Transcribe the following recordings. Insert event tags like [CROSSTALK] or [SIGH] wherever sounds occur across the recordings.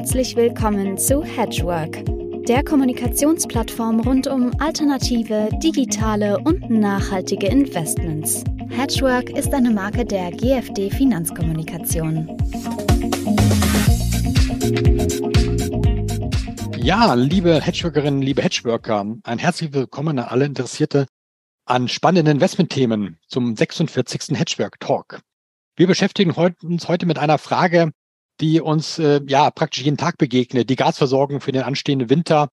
Herzlich willkommen zu Hedgework, der Kommunikationsplattform rund um alternative, digitale und nachhaltige Investments. Hedgework ist eine Marke der GFD Finanzkommunikation. Ja, liebe Hedgeworkerinnen, liebe Hedgeworker, ein herzlich willkommen an alle Interessierte an spannenden Investmentthemen zum 46. Hedgework Talk. Wir beschäftigen uns heute mit einer Frage, die uns äh, ja praktisch jeden Tag begegnet. Die Gasversorgung für den anstehenden Winter.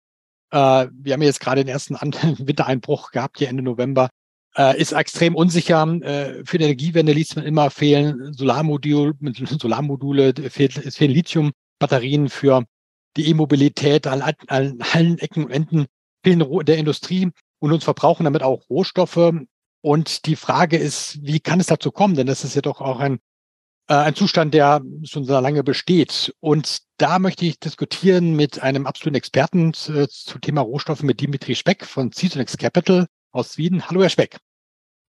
Äh, wir haben jetzt gerade den ersten An [LAUGHS] Wintereinbruch gehabt hier Ende November. Äh, ist extrem unsicher. Äh, für die Energiewende liest man immer fehlen Solarmodul, [LAUGHS] Solarmodule, fehlt, es fehlen Lithiumbatterien für die E-Mobilität an, an allen Ecken und Enden fehlen der Industrie und uns verbrauchen damit auch Rohstoffe. Und die Frage ist, wie kann es dazu kommen? Denn das ist ja doch auch ein, äh, ein Zustand, der schon sehr lange besteht. Und da möchte ich diskutieren mit einem absoluten Experten äh, zu Thema Rohstoffe mit Dimitri Speck von Seasonex Capital aus Sweden. Hallo, Herr Speck.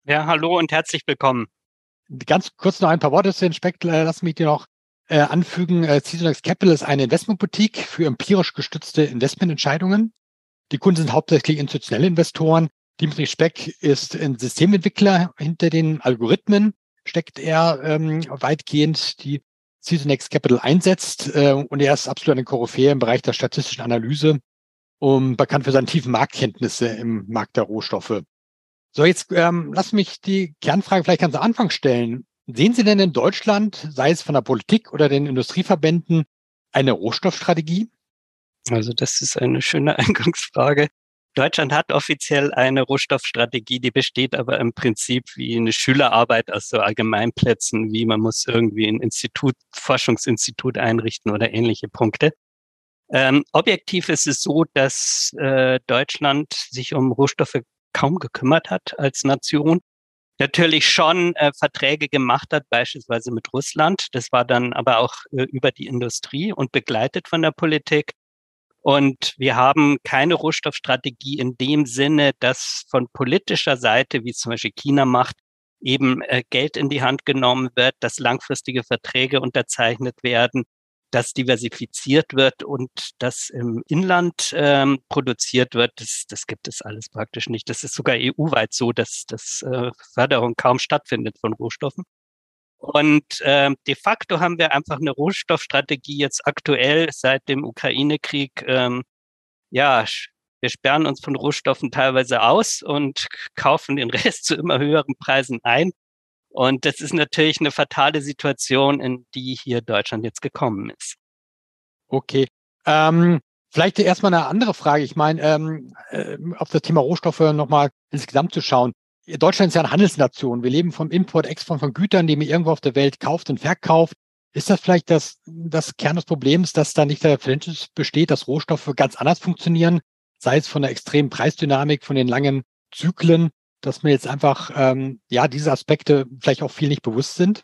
Ja, hallo und herzlich willkommen. Ganz kurz noch ein paar Worte zu den Speck. Äh, lassen mich dir noch äh, anfügen. Äh, Seasonex Capital ist eine Investmentboutique für empirisch gestützte Investmententscheidungen. Die Kunden sind hauptsächlich institutionelle Investoren. Dimitri Speck ist ein Systementwickler. Hinter den Algorithmen steckt er ähm, weitgehend, die Seasonex Capital einsetzt. Äh, und er ist absolut eine Koryphäe im Bereich der statistischen Analyse, um, bekannt für seine tiefen Marktkenntnisse im Markt der Rohstoffe. So, jetzt ähm, lass mich die Kernfrage vielleicht ganz am Anfang stellen. Sehen Sie denn in Deutschland, sei es von der Politik oder den Industrieverbänden, eine Rohstoffstrategie? Also das ist eine schöne [LAUGHS] Eingangsfrage. Deutschland hat offiziell eine Rohstoffstrategie, die besteht aber im Prinzip wie eine Schülerarbeit aus so Allgemeinplätzen, wie man muss irgendwie ein Institut, Forschungsinstitut einrichten oder ähnliche Punkte. Ähm, objektiv ist es so, dass äh, Deutschland sich um Rohstoffe kaum gekümmert hat als Nation natürlich schon äh, Verträge gemacht hat, beispielsweise mit Russland. Das war dann aber auch äh, über die Industrie und begleitet von der Politik. Und wir haben keine Rohstoffstrategie in dem Sinne, dass von politischer Seite, wie zum Beispiel China macht, eben äh, Geld in die Hand genommen wird, dass langfristige Verträge unterzeichnet werden, das diversifiziert wird und das im Inland ähm, produziert wird, das, das gibt es alles praktisch nicht. Das ist sogar EU-weit so, dass, dass äh, Förderung kaum stattfindet von Rohstoffen. Und äh, de facto haben wir einfach eine Rohstoffstrategie jetzt aktuell seit dem Ukraine-Krieg. Ähm, ja, wir sperren uns von Rohstoffen teilweise aus und kaufen den Rest [LAUGHS] zu immer höheren Preisen ein. Und das ist natürlich eine fatale Situation, in die hier Deutschland jetzt gekommen ist. Okay. Ähm, vielleicht erstmal eine andere Frage. Ich meine, ähm, äh, auf das Thema Rohstoffe nochmal insgesamt zu schauen. Deutschland ist ja eine Handelsnation. Wir leben vom Import, Export von Gütern, die man irgendwo auf der Welt kauft und verkauft. Ist das vielleicht das, das Kern des Problems, dass da nicht der Verständnis besteht, dass Rohstoffe ganz anders funktionieren, sei es von der extremen Preisdynamik, von den langen Zyklen, dass mir jetzt einfach ähm, ja diese Aspekte vielleicht auch viel nicht bewusst sind?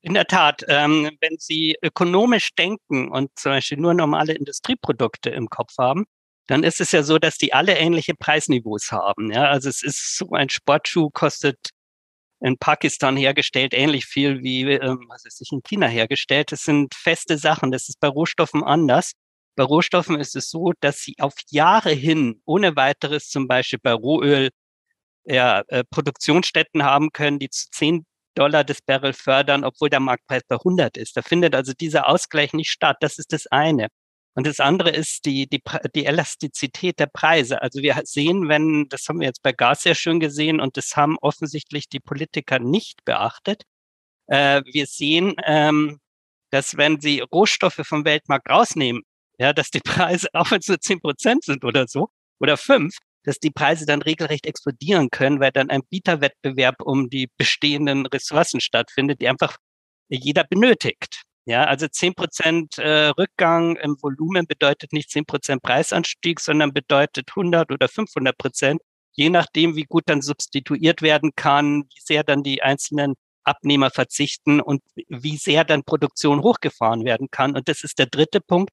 In der Tat, ähm, wenn Sie ökonomisch denken und zum Beispiel nur normale Industrieprodukte im Kopf haben, dann ist es ja so, dass die alle ähnliche Preisniveaus haben. Ja? Also es ist so ein Sportschuh kostet in Pakistan hergestellt ähnlich viel wie ähm, was ist in China hergestellt. Das sind feste Sachen. Das ist bei Rohstoffen anders. Bei Rohstoffen ist es so, dass sie auf Jahre hin ohne weiteres zum Beispiel bei Rohöl ja, äh, Produktionsstätten haben können, die zu 10 Dollar das Barrel fördern, obwohl der Marktpreis bei 100 ist. Da findet also dieser Ausgleich nicht statt. Das ist das eine. Und das andere ist die, die, die Elastizität der Preise. Also wir sehen, wenn, das haben wir jetzt bei Gas sehr schön gesehen und das haben offensichtlich die Politiker nicht beachtet. Äh, wir sehen, ähm, dass wenn sie Rohstoffe vom Weltmarkt rausnehmen, ja, dass die [LAUGHS] Preise, auch wenn es nur zehn Prozent sind oder so, oder fünf, dass die Preise dann regelrecht explodieren können, weil dann ein Bieterwettbewerb um die bestehenden Ressourcen stattfindet, die einfach jeder benötigt. Ja, also zehn Prozent äh, Rückgang im Volumen bedeutet nicht zehn Prozent Preisanstieg, sondern bedeutet 100 oder 500 Prozent, je nachdem, wie gut dann substituiert werden kann, wie sehr dann die einzelnen Abnehmer verzichten und wie sehr dann Produktion hochgefahren werden kann. Und das ist der dritte Punkt.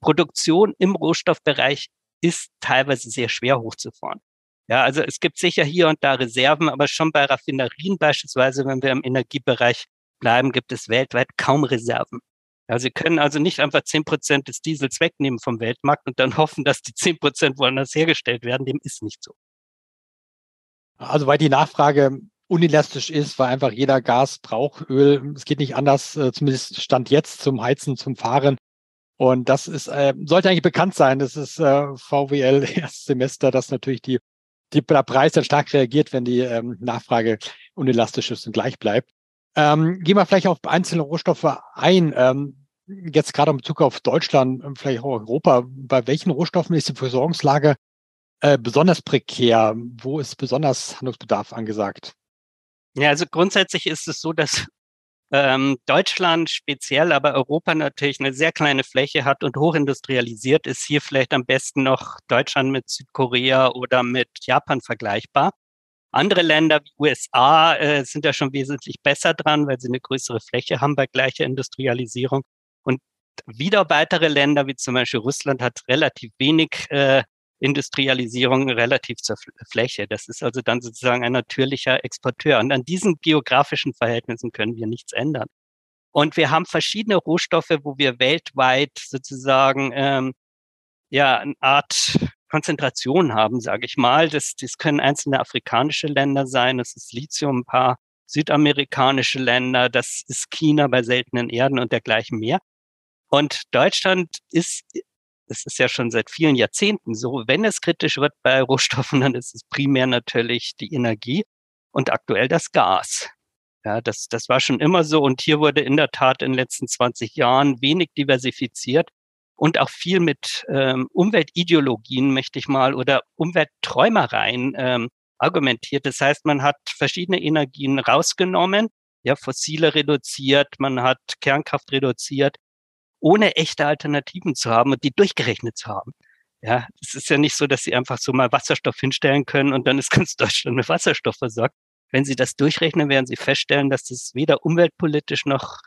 Produktion im Rohstoffbereich ist teilweise sehr schwer hochzufahren. Ja, also es gibt sicher hier und da Reserven, aber schon bei Raffinerien beispielsweise, wenn wir im Energiebereich bleiben, gibt es weltweit kaum Reserven. Ja, Sie können also nicht einfach zehn Prozent des Diesels wegnehmen vom Weltmarkt und dann [LAUGHS] hoffen, dass die zehn Prozent woanders hergestellt werden. Dem ist nicht so. Also weil die Nachfrage unelastisch ist, weil einfach jeder Gas braucht Öl. Es geht nicht anders, äh, zumindest Stand jetzt zum Heizen, zum Fahren. Und das ist, äh, sollte eigentlich bekannt sein. Das ist äh, VWL [LAUGHS] Erstsemester, dass natürlich die, die, der Preis dann stark reagiert, wenn die ähm, Nachfrage unelastisch ist und gleich bleibt. Ähm, gehen wir vielleicht auf einzelne Rohstoffe ein. Ähm, jetzt gerade in Bezug auf Deutschland, vielleicht auch Europa. Bei welchen Rohstoffen ist die Versorgungslage äh, besonders prekär? Wo ist besonders Handlungsbedarf angesagt? Ja, also grundsätzlich ist es so, dass ähm, Deutschland speziell, aber Europa natürlich eine sehr kleine Fläche hat und hochindustrialisiert ist. Hier vielleicht am besten noch Deutschland mit Südkorea oder mit Japan vergleichbar. Andere Länder wie USA äh, sind da schon wesentlich besser dran, weil sie eine größere Fläche haben bei gleicher Industrialisierung. Und wieder weitere Länder wie zum Beispiel Russland hat relativ wenig äh, Industrialisierung relativ zur Fläche. Das ist also dann sozusagen ein natürlicher Exporteur. Und an diesen geografischen Verhältnissen können wir nichts ändern. Und wir haben verschiedene Rohstoffe, wo wir weltweit sozusagen ähm, ja eine Art Konzentration haben, sage ich mal. Das, das können einzelne afrikanische Länder sein, das ist Lithium, ein paar südamerikanische Länder, das ist China bei seltenen Erden und dergleichen mehr. Und Deutschland ist das ist ja schon seit vielen Jahrzehnten so, wenn es kritisch wird bei Rohstoffen, dann ist es primär natürlich die Energie und aktuell das Gas. Ja, das, das war schon immer so und hier wurde in der Tat in den letzten 20 Jahren wenig diversifiziert und auch viel mit ähm, Umweltideologien, möchte ich mal, oder Umweltträumereien ähm, argumentiert. Das heißt, man hat verschiedene Energien rausgenommen, ja, fossile reduziert, man hat Kernkraft reduziert ohne echte Alternativen zu haben und die durchgerechnet zu haben. Ja, es ist ja nicht so, dass sie einfach so mal Wasserstoff hinstellen können und dann ist [LAUGHS] ganz Deutschland mit Wasserstoff versorgt. Wenn sie das durchrechnen, werden sie feststellen, dass das weder umweltpolitisch noch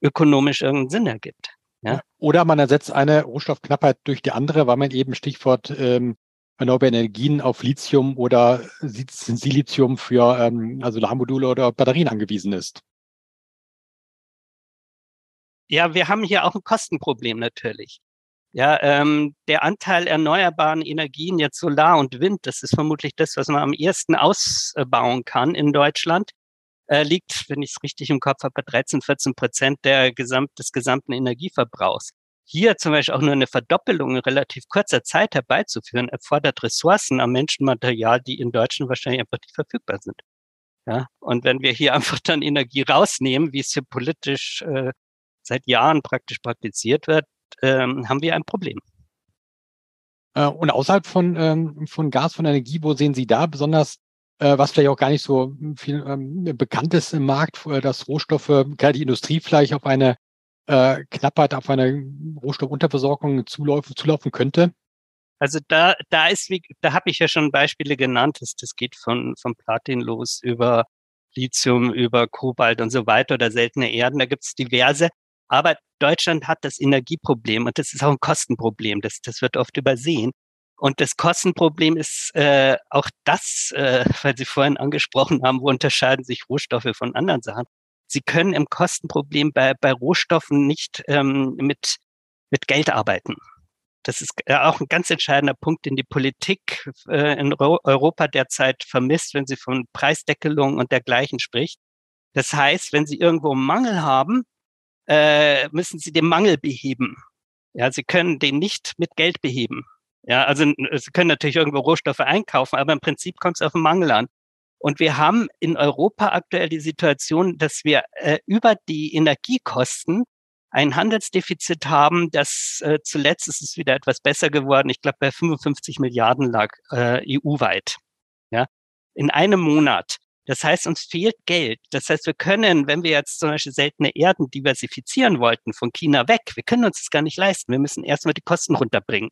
ökonomisch irgendeinen Sinn ergibt. Ja? Oder man ersetzt eine Rohstoffknappheit durch die andere, weil man eben Stichwort ähm, erneuerbare Energien auf Lithium oder Silizium für ähm, also Solarmodule oder Batterien angewiesen ist. Ja, wir haben hier auch ein Kostenproblem natürlich. Ja, ähm, der Anteil erneuerbaren Energien, jetzt Solar und Wind, das ist vermutlich das, was man am ersten ausbauen kann in Deutschland, äh, liegt, wenn ich es richtig im Kopf habe, bei 13, 14 Prozent der Gesamt, des gesamten Energieverbrauchs. Hier zum Beispiel auch nur eine Verdoppelung in relativ kurzer Zeit herbeizuführen, erfordert Ressourcen am Menschenmaterial, die in Deutschland wahrscheinlich einfach nicht verfügbar sind. Ja, und wenn wir hier [LAUGHS] einfach dann Energie rausnehmen, wie es hier politisch äh, seit Jahren praktisch praktiziert wird, ähm, haben wir ein Problem. Äh, und außerhalb von, ähm, von Gas, von Energie, wo sehen Sie da besonders, was vielleicht auch gar nicht so viel ähm, bekannt ist im Markt, äh, dass Rohstoffe, gerade die Industrie vielleicht auf eine äh, Knappheit, auf eine Rohstoffunterversorgung zulaufen, zulaufen könnte? Also da, da ist, wie, da habe ich ja schon Beispiele genannt. Das, das geht von, von Platin los über Lithium, über Kobalt und so weiter oder seltene Erden. Da gibt es diverse. Aber Deutschland hat das Energieproblem und das ist auch ein Kostenproblem. Das, das wird oft übersehen. Und das Kostenproblem ist äh, auch das, äh, [LAUGHS] weil Sie vorhin angesprochen haben, wo unterscheiden sich Rohstoffe von anderen Sachen. Sie können im Kostenproblem bei, bei Rohstoffen nicht ähm, mit, mit Geld arbeiten. Das ist äh, auch ein ganz entscheidender Punkt, den die Politik äh, in Europa derzeit vermisst, wenn sie von Preisdeckelung und dergleichen spricht. Das heißt, wenn Sie irgendwo einen Mangel haben, äh, müssen sie den Mangel beheben. Ja, sie können den nicht mit Geld beheben. Ja, also sie können natürlich irgendwo Rohstoffe einkaufen, aber im Prinzip kommt es auf den Mangel an. Und wir haben in Europa aktuell die Situation, dass wir äh, über die Energiekosten ein Handelsdefizit haben, das äh, zuletzt ist es wieder etwas besser geworden. Ich glaube, bei 55 Milliarden lag äh, EU-weit. Ja, in einem Monat. Das heißt, uns fehlt Geld. Das heißt, wir können, wenn wir jetzt zum Beispiel seltene Erden diversifizieren wollten von China weg, wir können uns das gar nicht leisten. Wir müssen erstmal die Kosten runterbringen.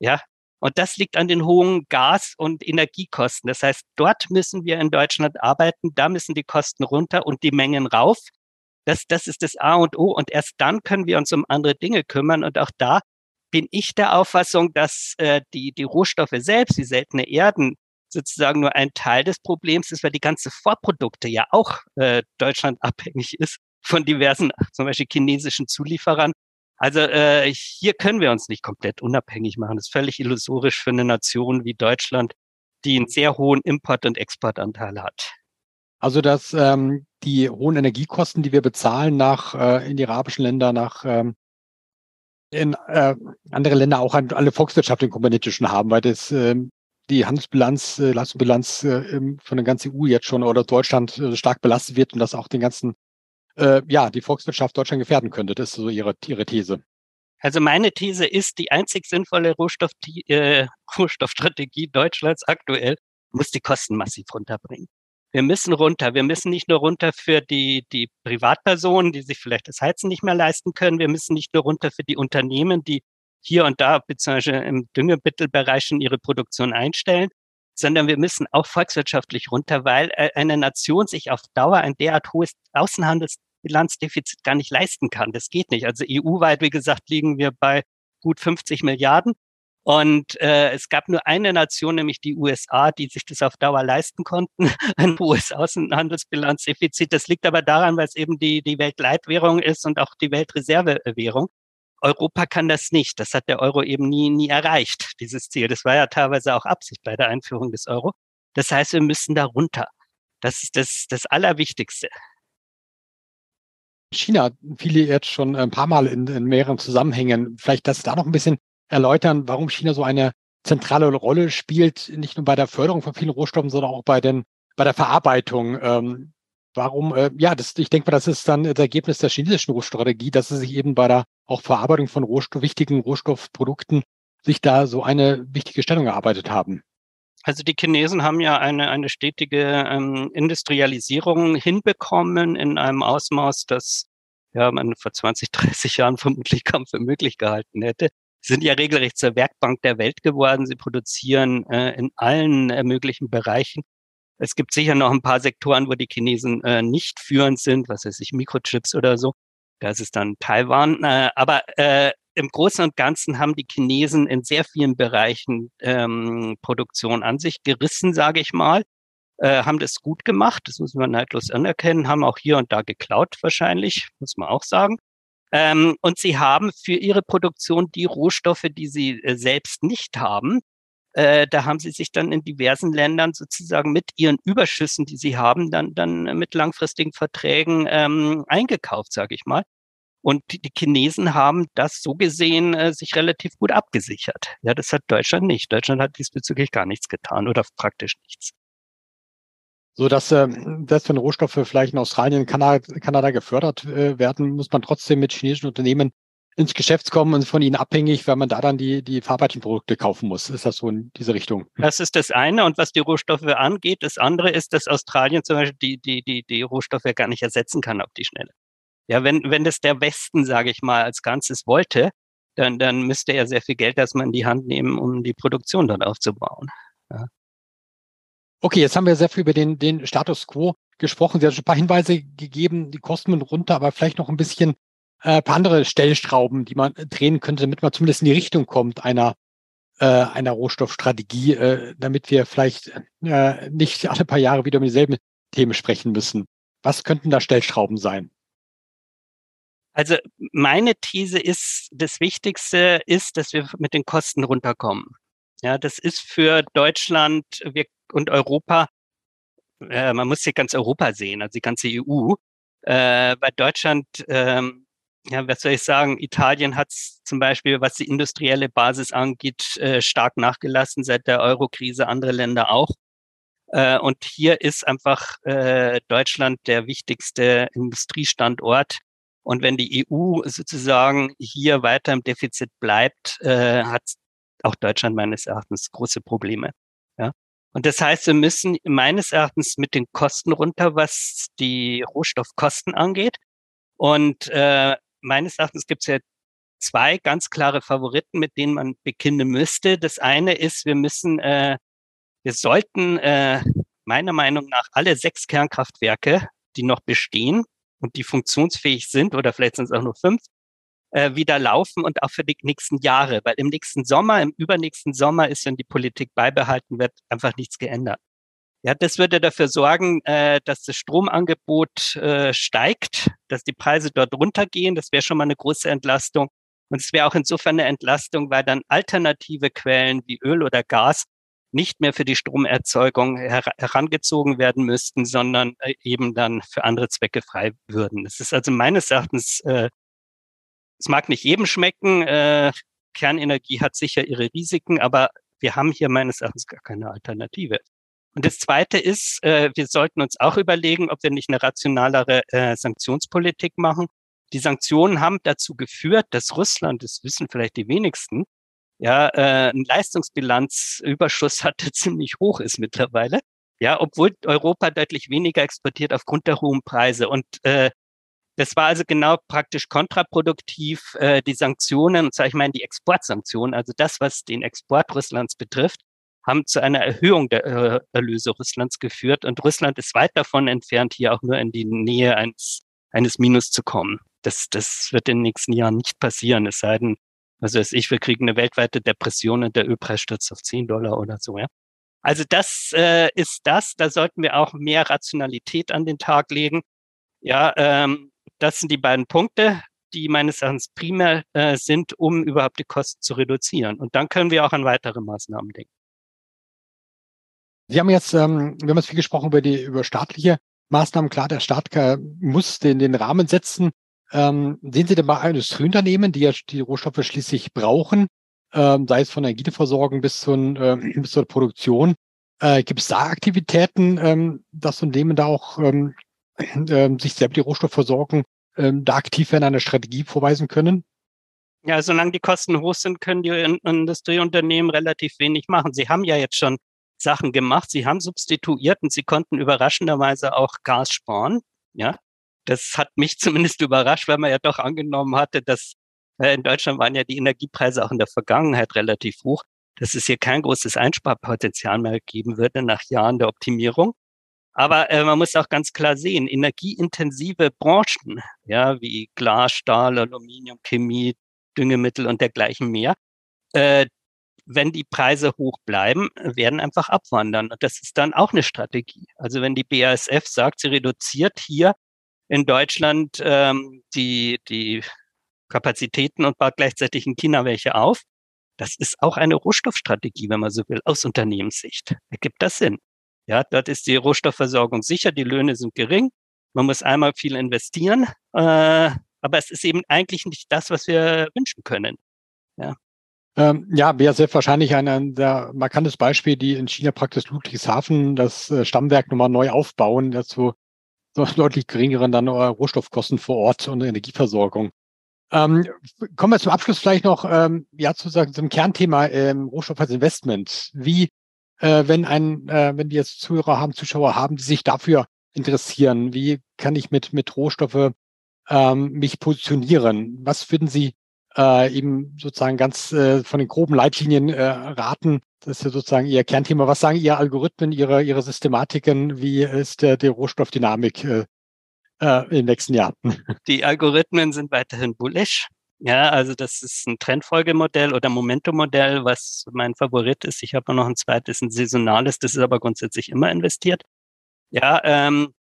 Ja. Und das liegt an den hohen Gas- und Energiekosten. Das heißt, dort müssen wir in Deutschland arbeiten. Da müssen die Kosten runter und die Mengen rauf. Das, das ist das A und O. Und erst dann können wir uns um andere Dinge kümmern. Und auch da bin ich der Auffassung, dass äh, die, die Rohstoffe selbst, die seltene Erden, sozusagen nur ein Teil des Problems ist, weil die ganze Vorprodukte ja auch äh, Deutschland abhängig ist von diversen, zum Beispiel chinesischen Zulieferern. Also äh, hier können wir uns nicht komplett unabhängig machen. Das ist völlig illusorisch für eine Nation wie Deutschland, die einen sehr hohen Import- und Exportanteil hat. Also dass ähm, die hohen Energiekosten, die wir bezahlen nach äh, in die arabischen Länder, nach ähm, in äh, andere Länder auch an alle volkswirtschaftlichen Komponenten haben, weil das äh, die Handelsbilanz, äh, Leistungsbilanz äh, von der ganzen EU jetzt schon oder Deutschland äh, stark belastet wird und das auch den ganzen, äh, ja, die Volkswirtschaft Deutschland gefährden könnte. Das ist so ihre, ihre These. Also meine These ist, die einzig sinnvolle Rohstoff, äh, [LAUGHS] Rohstoffstrategie Deutschlands aktuell muss die Kosten massiv runterbringen. Wir müssen runter. Wir müssen nicht nur runter für die, die Privatpersonen, die sich vielleicht das Heizen nicht mehr leisten können. Wir müssen nicht nur runter für die Unternehmen, die hier und da beziehungsweise im Düngemittelbereich ihre Produktion einstellen, sondern wir müssen auch volkswirtschaftlich runter, weil äh, eine Nation sich auf Dauer ein derart hohes Außenhandelsbilanzdefizit gar nicht leisten kann. Das geht nicht. Also EU-weit, wie gesagt, liegen wir bei gut 50 Milliarden. Und äh, es gab nur eine Nation, nämlich die USA, die sich das auf Dauer leisten konnten, [LAUGHS] ein hohes Außenhandelsbilanzdefizit. Das liegt aber daran, weil es eben die, die Weltleitwährung ist und auch die Weltreservewährung. Europa kann das nicht. Das hat der Euro eben nie, nie erreicht, dieses Ziel. Das war ja teilweise auch Absicht bei der Einführung des Euro. Das heißt, wir müssen da runter. Das ist das, das Allerwichtigste. China, viele jetzt schon ein paar Mal in, in mehreren Zusammenhängen. Vielleicht das da noch ein bisschen erläutern, warum China so eine zentrale Rolle spielt, nicht nur bei der Förderung von vielen Rohstoffen, sondern auch bei den bei der Verarbeitung. Ähm, warum? Äh, ja, das, ich denke mal, das ist dann das Ergebnis der chinesischen Rohstrategie, dass sie sich eben bei der auch Verarbeitung von Rohstoff, wichtigen Rohstoffprodukten sich da so eine wichtige Stellung erarbeitet haben. Also die Chinesen haben ja eine, eine stetige ähm, Industrialisierung hinbekommen in einem Ausmaß, das ja, man vor 20, 30 [LAUGHS] Jahren vermutlich kaum für möglich gehalten hätte. Sie sind ja regelrecht zur Werkbank der Welt geworden. Sie produzieren äh, in allen äh, möglichen Bereichen. Es gibt sicher noch ein paar Sektoren, wo die Chinesen äh, nicht führend sind, was weiß ich, Mikrochips oder so. Das ist dann Taiwan. Äh, aber äh, im Großen und Ganzen haben die Chinesen in sehr vielen Bereichen ähm, Produktion an sich gerissen, sage ich mal. Äh, haben das gut gemacht, das muss man neidlos anerkennen, haben auch hier und da geklaut wahrscheinlich, muss man auch sagen. Ähm, und sie haben für ihre Produktion die Rohstoffe, die sie äh, selbst nicht haben. Äh, da haben sie sich dann in diversen Ländern sozusagen mit ihren Überschüssen, die sie haben, dann, dann mit langfristigen Verträgen ähm, eingekauft, sage ich mal. Und die, Chinesen haben das so gesehen äh, sich relativ gut abgesichert. Ja, das hat Deutschland nicht. Deutschland hat diesbezüglich gar nichts getan oder praktisch nichts so dass äh, dass wenn Rohstoffe vielleicht in Australien, Kanada, Kanada gefördert äh, werden, muss man trotzdem mit chinesischen Unternehmen ins Geschäft kommen und von ihnen abhängig, weil man da dann die, die verarbeiteten Produkte kaufen muss. Ist das so in diese Richtung? Das ist das eine. Und was die Rohstoffe angeht, das andere ist, dass Australien zum Beispiel die, die, die, die Rohstoffe gar nicht ersetzen kann auf die Schnelle. Ja, wenn, wenn das der Westen, sage ich mal, als Ganzes wollte, dann, dann müsste er sehr viel Geld erstmal in die Hand nehmen, um die Produktion dort aufzubauen. Ja. Okay, jetzt haben wir sehr viel über den, den Status quo gesprochen. Sie haben schon ein paar Hinweise gegeben, die Kosten runter, aber vielleicht noch ein bisschen ein paar andere Stellschrauben, die man drehen könnte, damit man zumindest in die Richtung kommt einer, äh, einer Rohstoffstrategie, äh, damit wir vielleicht äh, nicht alle paar Jahre wieder um dieselben Themen sprechen müssen. Was könnten da Stellschrauben sein? Also meine These ist, das Wichtigste ist, dass wir mit den Kosten runterkommen. Ja, das ist für Deutschland wir, und Europa, äh, man muss hier ganz Europa sehen, also die ganze EU. Äh, bei Deutschland, ähm, ja, was soll ich sagen, Italien hat zum Beispiel, was die industrielle Basis angeht, äh, stark nachgelassen seit der Eurokrise, andere Länder auch. Äh, und hier ist einfach äh, Deutschland der wichtigste Industriestandort. Und wenn die EU sozusagen hier weiter im Defizit bleibt, äh, hat auch Deutschland meines Erachtens große Probleme. Ja. Und das heißt, wir müssen meines Erachtens mit den Kosten runter, was die Rohstoffkosten angeht. Und äh, meines Erachtens gibt es ja zwei ganz klare Favoriten, mit denen man beginnen müsste. Das eine ist, wir müssen, äh, wir sollten äh, meiner Meinung nach alle sechs Kernkraftwerke, die noch bestehen und die funktionsfähig sind, oder vielleicht sind es auch nur fünf, äh, wieder laufen und auch für die nächsten Jahre, weil im nächsten Sommer, im übernächsten Sommer ist, wenn die Politik beibehalten wird, einfach nichts geändert. Ja, das würde dafür sorgen, äh, dass das Stromangebot äh, steigt, dass die Preise dort runtergehen. Das wäre schon mal eine große Entlastung. Und es wäre auch insofern eine Entlastung, weil dann alternative Quellen wie Öl oder Gas nicht mehr für die Stromerzeugung her herangezogen werden müssten, sondern äh, eben dann für andere Zwecke frei würden. Es ist also meines Erachtens, äh, es mag nicht jedem schmecken, äh, Kernenergie hat sicher ihre Risiken, aber wir haben hier meines Erachtens gar keine Alternative. Und das Zweite ist, äh, wir sollten uns auch überlegen, ob wir nicht eine rationalere äh, Sanktionspolitik machen. Die Sanktionen haben dazu geführt, dass Russland, das wissen vielleicht die wenigsten, ja, äh, ein Leistungsbilanzüberschuss [LAUGHS] hatte, ziemlich hoch ist mittlerweile. Ja, obwohl Europa deutlich weniger exportiert aufgrund der hohen Preise. Und äh, das war also genau praktisch kontraproduktiv. Äh, die Sanktionen, und sage ich mal die Exportsanktionen, also das, was den Export Russlands betrifft, haben zu einer Erhöhung der äh, Erlöse Russlands geführt. Und Russland ist weit davon entfernt, hier auch nur in die Nähe eines, eines Minus zu kommen. Das, das wird in den nächsten Jahren nicht passieren, es sei denn, also als ich, wir kriegen eine weltweite Depression und der Ölpreis stürzt auf 10 Dollar oder so, ja. Also das äh, ist das, da sollten wir auch mehr Rationalität an den Tag legen. Ja, ähm, das sind die beiden Punkte, die meines Erachtens primär äh, sind, um überhaupt die Kosten zu reduzieren. Und dann können wir auch an weitere Maßnahmen denken. Sie haben jetzt, ähm, wir haben jetzt viel gesprochen über die über staatliche Maßnahmen. Klar, der Staat muss den, den Rahmen setzen. Ähm, sehen Sie denn bei Industrieunternehmen, die ja die Rohstoffe schließlich brauchen, ähm, sei es von der Energieversorgung bis, zu, äh, [CLEARS THROAT] bis zur Produktion, äh, gibt es da Aktivitäten, ähm, dass Unternehmen da auch ähm, [CLEARS THROAT] äh, sich selbst die Rohstoffe versorgen, ähm, da aktiv werden, eine Strategie vorweisen können? Ja, solange die Kosten hoch sind, können die Industrieunternehmen relativ wenig machen. Sie haben ja jetzt schon Sachen gemacht. Sie haben substituiert und sie konnten überraschenderweise auch Gas sparen. Ja, das hat mich [LAUGHS] zumindest überrascht, weil man ja doch angenommen hatte, dass äh, in Deutschland waren ja die Energiepreise auch in der Vergangenheit relativ hoch, dass es hier kein großes Einsparpotenzial mehr geben würde nach Jahren der Optimierung. Aber äh, man muss auch ganz klar sehen, energieintensive Branchen, ja, wie Glas, Stahl, Aluminium, Chemie, Düngemittel und dergleichen mehr, äh, wenn die Preise hoch bleiben, werden einfach abwandern. Und das ist dann auch eine Strategie. Also wenn die BASF sagt, sie reduziert hier in Deutschland ähm, die, die Kapazitäten und baut gleichzeitig in China welche auf, das ist auch eine Rohstoffstrategie, wenn man so will, aus Unternehmenssicht. Ergibt das Sinn? Ja, dort ist die Rohstoffversorgung sicher, die Löhne sind gering, man muss einmal viel investieren, äh, aber es ist eben eigentlich nicht das, was wir wünschen können. Ja. Ähm, ja, BASF wahrscheinlich ein, ein sehr markantes Beispiel, die in China praktisch Ludwigshafen das äh, Stammwerk nochmal neu aufbauen, dazu so [LAUGHS] deutlich geringeren dann äh, Rohstoffkosten vor Ort und Energieversorgung. Ähm, kommen wir zum Abschluss vielleicht noch ähm, ja zu sagen zum Kernthema ähm, Rohstoff als Investment. Wie, äh, wenn ein, äh, wenn die jetzt Zuhörer haben, Zuschauer haben, die sich dafür interessieren, wie kann ich mit mit Rohstoffe ähm, mich positionieren? Was würden Sie äh, eben sozusagen ganz äh, von den groben Leitlinien äh, raten. Das ist ja sozusagen Ihr Kernthema. Was sagen Ihre Algorithmen, Ihre, Ihre Systematiken? Wie ist der, die Rohstoffdynamik äh, äh, im nächsten Jahr? [LAUGHS] Die Algorithmen sind weiterhin bullish. Ja, also das ist ein Trendfolgemodell oder Momentum-Modell, was mein Favorit ist. Ich habe noch ein zweites, ein saisonales, das ist aber grundsätzlich immer investiert. Ja, ähm,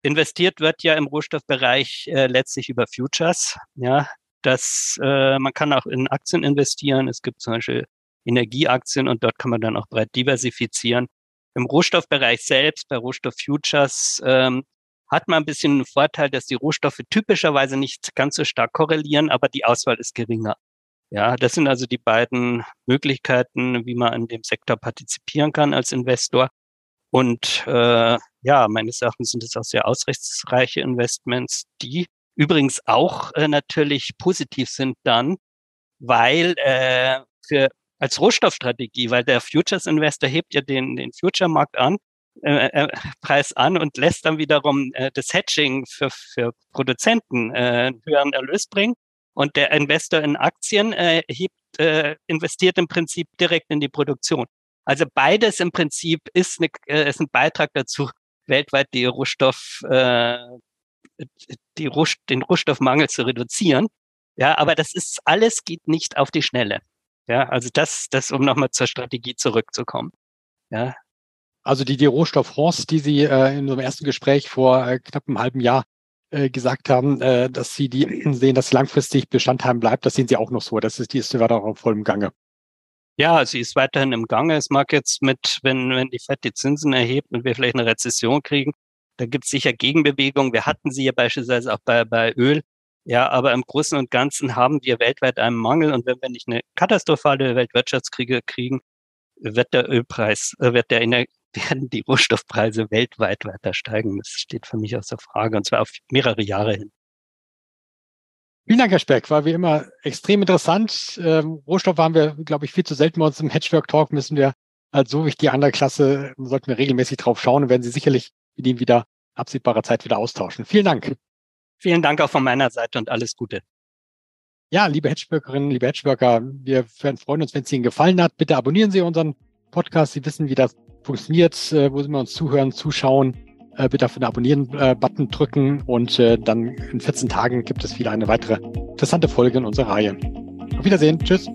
investiert wird ja im Rohstoffbereich äh, letztlich über Futures. Ja, dass äh, man kann auch in Aktien investieren. Es gibt zum Beispiel Energieaktien und dort kann man dann auch breit diversifizieren. Im Rohstoffbereich selbst, bei Rohstofffutures, ähm, hat man ein bisschen einen Vorteil, dass die Rohstoffe typischerweise nicht ganz so stark korrelieren, aber die Auswahl ist geringer. Ja, das sind also die beiden Möglichkeiten, wie man in dem Sektor partizipieren kann als Investor. Und äh, ja, meines Erachtens sind es auch sehr ausrechtsreiche Investments, die übrigens auch äh, natürlich positiv sind dann, weil äh, für als Rohstoffstrategie, weil der Futures Investor hebt ja den, den Future-Markt an, äh, äh, Preis an und lässt dann wiederum äh, das Hedging für, für Produzenten äh, einen höheren Erlös bringen. Und der Investor in Aktien äh, hebt, äh, investiert im Prinzip direkt in die Produktion. Also beides im Prinzip ist, eine, äh, ist ein Beitrag dazu, weltweit die Rohstoff, äh, Rohst den Rohstoffmangel zu reduzieren. Ja, aber das ist alles geht nicht auf die Schnelle. Ja, also das, das, um nochmal zur Strategie zurückzukommen. Ja, Also die, die Rohstofffonds, die Sie äh, in unserem ersten Gespräch vor äh, knapp einem halben Jahr äh, gesagt haben, äh, dass Sie die [CLEARS THROAT] sehen, dass langfristig Bestand haben bleibt, das sehen Sie auch noch so. Das ist die ist weiter auf vollem Gange. Ja, sie ist weiterhin im Gange. Es mag jetzt mit, wenn, wenn die FED die Zinsen erhebt und wir vielleicht eine Rezession kriegen, da gibt es sicher Gegenbewegungen. Wir hatten sie ja beispielsweise auch bei, bei Öl. Ja, aber im Großen und Ganzen haben wir weltweit einen Mangel. Und wenn wir nicht eine katastrophale Weltwirtschaftskriege kriegen, wird der Ölpreis, äh, wird der Ener [LAUGHS] werden die Rohstoffpreise weltweit weiter steigen. Das steht für mich außer Frage und zwar auf mehrere Jahre hin. Vielen Dank, Herr Speck. War wie immer extrem interessant. Ähm, Rohstoff waren wir, glaube ich, viel zu selten bei uns im Hedgework Talk. Müssen wir als so wichtig andere Klasse, sollten wir regelmäßig drauf schauen und werden Sie sicherlich mit ihm wieder absehbarer Zeit wieder austauschen. Vielen Dank. Vielen Dank auch von meiner Seite und alles Gute. Ja, liebe Hedgeworkerinnen, liebe Hedgeworker, wir freuen uns, wenn es Ihnen gefallen hat. Bitte abonnieren Sie unseren Podcast. Sie wissen, wie das funktioniert, äh, wo Sie uns zuhören, zuschauen äh, bitte auf den Abonnieren-Button drücken und äh, dann in 14 Tagen gibt es wieder eine weitere interessante Folge in unserer Reihe. Auf Wiedersehen. Tschüss.